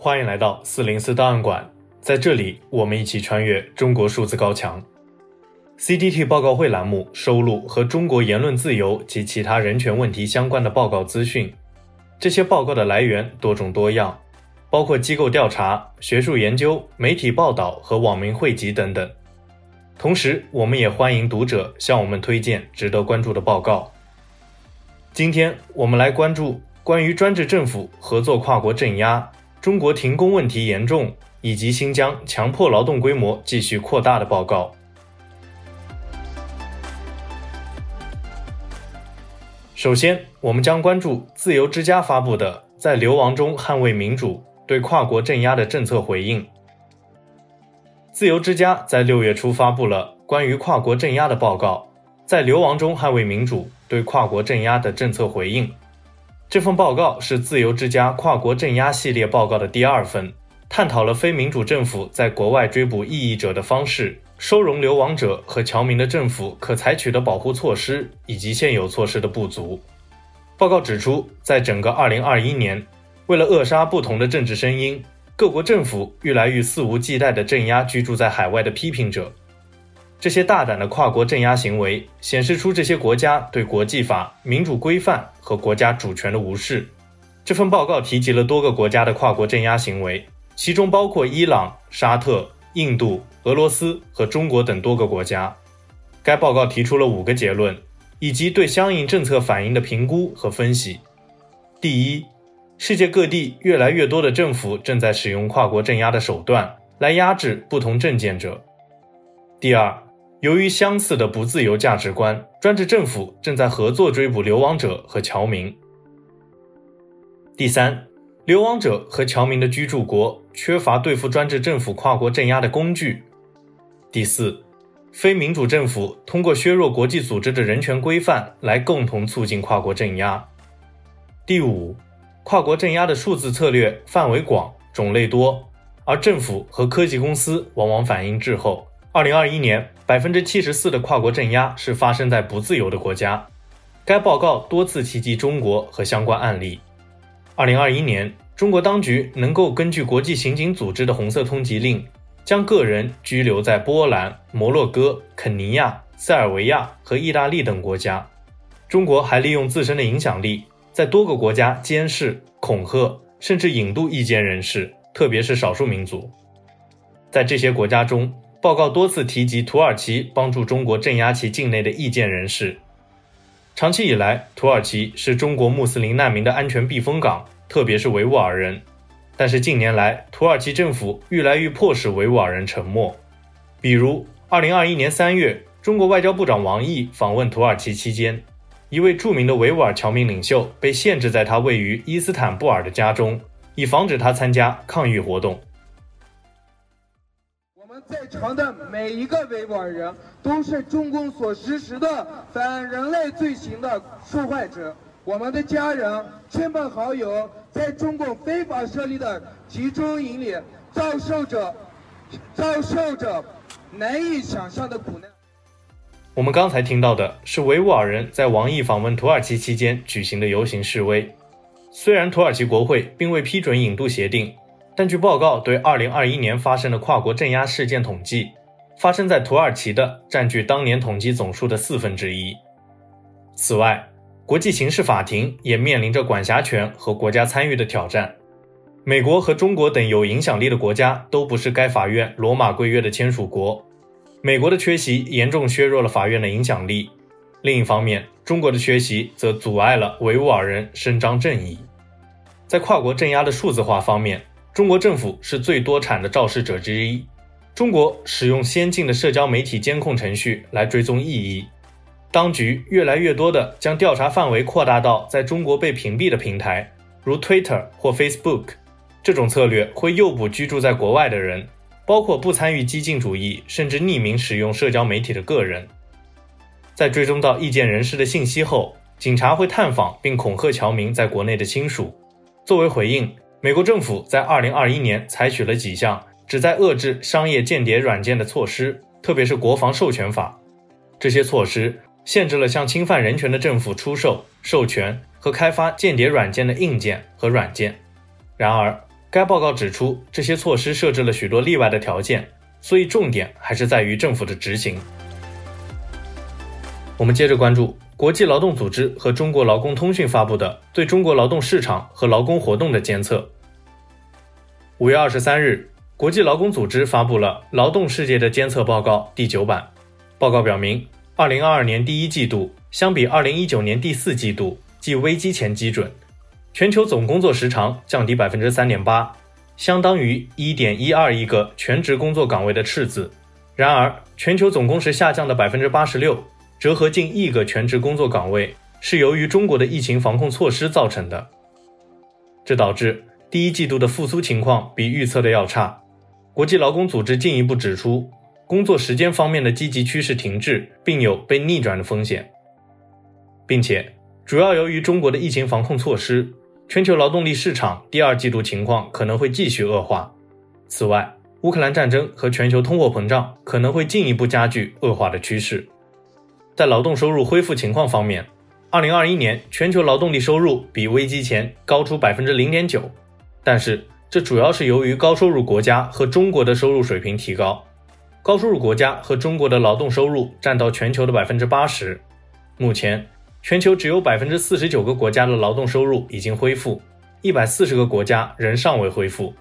欢迎来到四零四档案馆，在这里，我们一起穿越中国数字高墙。CDT 报告会栏目收录和中国言论自由及其他人权问题相关的报告资讯，这些报告的来源多种多样，包括机构调查、学术研究、媒体报道和网民汇集等等。同时，我们也欢迎读者向我们推荐值得关注的报告。今天我们来关注关于专制政府合作跨国镇压。中国停工问题严重，以及新疆强迫劳动规模继续扩大的报告。首先，我们将关注自由之家发布的《在流亡中捍卫民主：对跨国镇压的政策回应》。自由之家在六月初发布了关于跨国镇压的报告，《在流亡中捍卫民主：对跨国镇压的政策回应》。这份报告是自由之家跨国镇压系列报告的第二份，探讨了非民主政府在国外追捕异议者的方式、收容流亡者和侨民的政府可采取的保护措施以及现有措施的不足。报告指出，在整个2021年，为了扼杀不同的政治声音，各国政府愈来愈肆无忌惮地镇压居住在海外的批评者。这些大胆的跨国镇压行为显示出这些国家对国际法、民主规范和国家主权的无视。这份报告提及了多个国家的跨国镇压行为，其中包括伊朗、沙特、印度、俄罗斯和中国等多个国家。该报告提出了五个结论，以及对相应政策反应的评估和分析。第一，世界各地越来越多的政府正在使用跨国镇压的手段来压制不同政见者。第二，由于相似的不自由价值观，专制政府正在合作追捕流亡者和侨民。第三，流亡者和侨民的居住国缺乏对付专制政府跨国镇压的工具。第四，非民主政府通过削弱国际组织的人权规范来共同促进跨国镇压。第五，跨国镇压的数字策略范围广、种类多，而政府和科技公司往往反应滞后。二零二一年，百分之七十四的跨国镇压是发生在不自由的国家。该报告多次提及中国和相关案例。二零二一年，中国当局能够根据国际刑警组织的红色通缉令，将个人拘留在波兰、摩洛哥、肯尼亚、塞尔维亚和意大利等国家。中国还利用自身的影响力，在多个国家监视、恐吓，甚至引渡异见人士，特别是少数民族。在这些国家中，报告多次提及土耳其帮助中国镇压其境内的异见人士。长期以来，土耳其是中国穆斯林难民的安全避风港，特别是维吾尔人。但是近年来，土耳其政府愈来愈迫使维吾尔人沉默。比如，2021年3月，中国外交部长王毅访问土耳其期间，一位著名的维吾尔侨民领袖被限制在他位于伊斯坦布尔的家中，以防止他参加抗议活动。在场的每一个维吾尔人都是中共所实施的反人类罪行的受害者。我们的家人、亲朋好友在中共非法设立的集中营里遭受着遭受着难以想象的苦难。我们刚才听到的是维吾尔人在王毅访问土耳其期间举行的游行示威。虽然土耳其国会并未批准引渡协定。但据报告对2021年发生的跨国镇压事件统计，发生在土耳其的占据当年统计总数的四分之一。此外，国际刑事法庭也面临着管辖权和国家参与的挑战。美国和中国等有影响力的国家都不是该法院罗马规约的签署国。美国的缺席严重削弱了法院的影响力。另一方面，中国的缺席则阻碍了维吾尔人伸张正义。在跨国镇压的数字化方面，中国政府是最多产的肇事者之一。中国使用先进的社交媒体监控程序来追踪异议，当局越来越多地将调查范围扩大到在中国被屏蔽的平台，如 Twitter 或 Facebook。这种策略会诱捕居住在国外的人，包括不参与激进主义甚至匿名使用社交媒体的个人。在追踪到意见人士的信息后，警察会探访并恐吓侨民在国内的亲属。作为回应。美国政府在2021年采取了几项旨在遏制商业间谍软件的措施，特别是国防授权法。这些措施限制了向侵犯人权的政府出售、授权和开发间谍软件的硬件和软件。然而，该报告指出，这些措施设置了许多例外的条件，所以重点还是在于政府的执行。我们接着关注国际劳动组织和中国劳工通讯发布的对中国劳动市场和劳工活动的监测。五月二十三日，国际劳工组织发布了《劳动世界的监测报告》第九版。报告表明，二零二二年第一季度相比二零一九年第四季度，即危机前基准，全球总工作时长降低百分之三点八，相当于一点一二亿个全职工作岗位的赤字。然而，全球总工时下降的百分之八十六，折合近亿个全职工作岗位，是由于中国的疫情防控措施造成的。这导致第一季度的复苏情况比预测的要差。国际劳工组织进一步指出，工作时间方面的积极趋势停滞，并有被逆转的风险，并且主要由于中国的疫情防控措施，全球劳动力市场第二季度情况可能会继续恶化。此外，乌克兰战争和全球通货膨胀可能会进一步加剧恶化的趋势。在劳动收入恢复情况方面，二零二一年全球劳动力收入比危机前高出百分之零点九。但是，这主要是由于高收入国家和中国的收入水平提高。高收入国家和中国的劳动收入占到全球的百分之八十。目前，全球只有百分之四十九个国家的劳动收入已经恢复，一百四十个国家仍尚未恢复。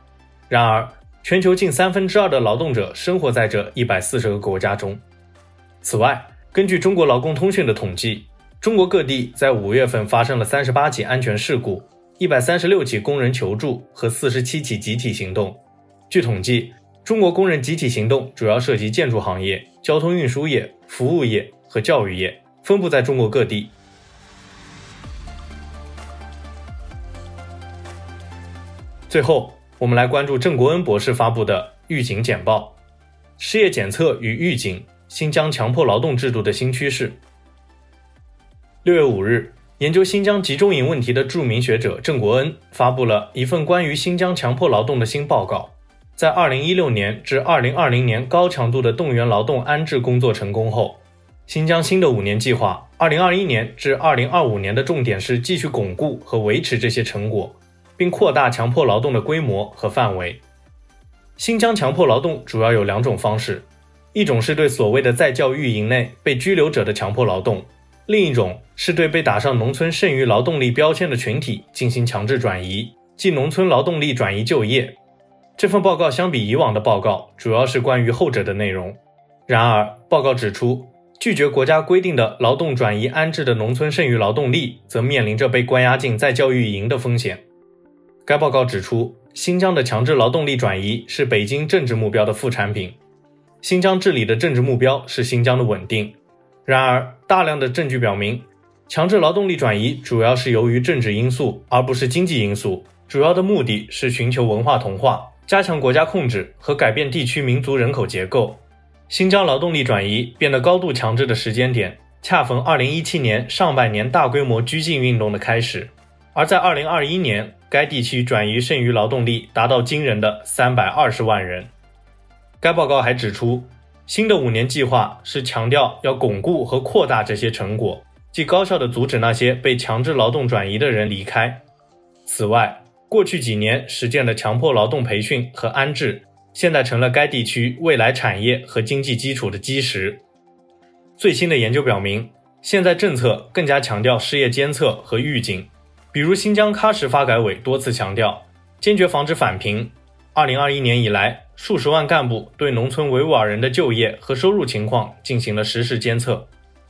然而，全球近三分之二的劳动者生活在这一百四十个国家中。此外，根据中国劳工通讯的统计，中国各地在五月份发生了三十八起安全事故。一百三十六起工人求助和四十七起集体行动。据统计，中国工人集体行动主要涉及建筑行业、交通运输业、服务业和教育业，分布在中国各地。最后，我们来关注郑国恩博士发布的《预警简报》：失业检测与预警，新疆强迫劳动制度的新趋势。六月五日。研究新疆集中营问题的著名学者郑国恩发布了一份关于新疆强迫劳动的新报告。在2016年至2020年高强度的动员劳动安置工作成功后，新疆新的五年计划2021年至2025年的重点是继续巩固和维持这些成果，并扩大强迫劳动的规模和范围。新疆强迫劳动主要有两种方式，一种是对所谓的在教育营内被拘留者的强迫劳动。另一种是对被打上农村剩余劳动力标签的群体进行强制转移，即农村劳动力转移就业。这份报告相比以往的报告，主要是关于后者的内容。然而，报告指出，拒绝国家规定的劳动转移安置的农村剩余劳动力，则面临着被关押进再教育营的风险。该报告指出，新疆的强制劳动力转移是北京政治目标的副产品。新疆治理的政治目标是新疆的稳定。然而，大量的证据表明，强制劳动力转移主要是由于政治因素，而不是经济因素。主要的目的是寻求文化同化、加强国家控制和改变地区民族人口结构。新疆劳动力转移变得高度强制的时间点，恰逢2017年上半年大规模拘禁运动的开始。而在2021年，该地区转移剩余劳动力达到惊人的320万人。该报告还指出，新的五年计划是强调要巩固和扩大这些成果，即高效地阻止那些被强制劳动转移的人离开。此外，过去几年实践的强迫劳动培训和安置，现在成了该地区未来产业和经济基础的基石。最新的研究表明，现在政策更加强调失业监测和预警，比如新疆喀什发改委多次强调，坚决防止返贫。二零二一年以来，数十万干部对农村维吾尔人的就业和收入情况进行了实时监测。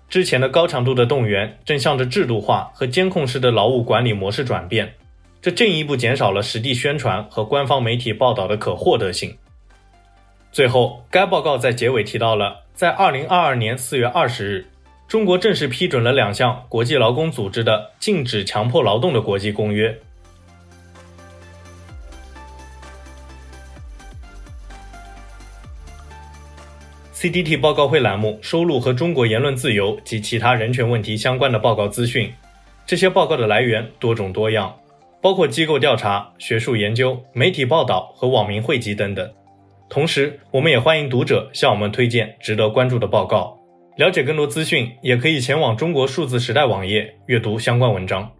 之前的高强度的动员正向着制度化和监控式的劳务管理模式转变，这进一步减少了实地宣传和官方媒体报道的可获得性。最后，该报告在结尾提到了，在二零二二年四月二十日，中国正式批准了两项国际劳工组织的禁止强迫劳动的国际公约。CDT 报告会栏目收录和中国言论自由及其他人权问题相关的报告资讯，这些报告的来源多种多样，包括机构调查、学术研究、媒体报道和网民汇集等等。同时，我们也欢迎读者向我们推荐值得关注的报告。了解更多资讯，也可以前往中国数字时代网页阅读相关文章。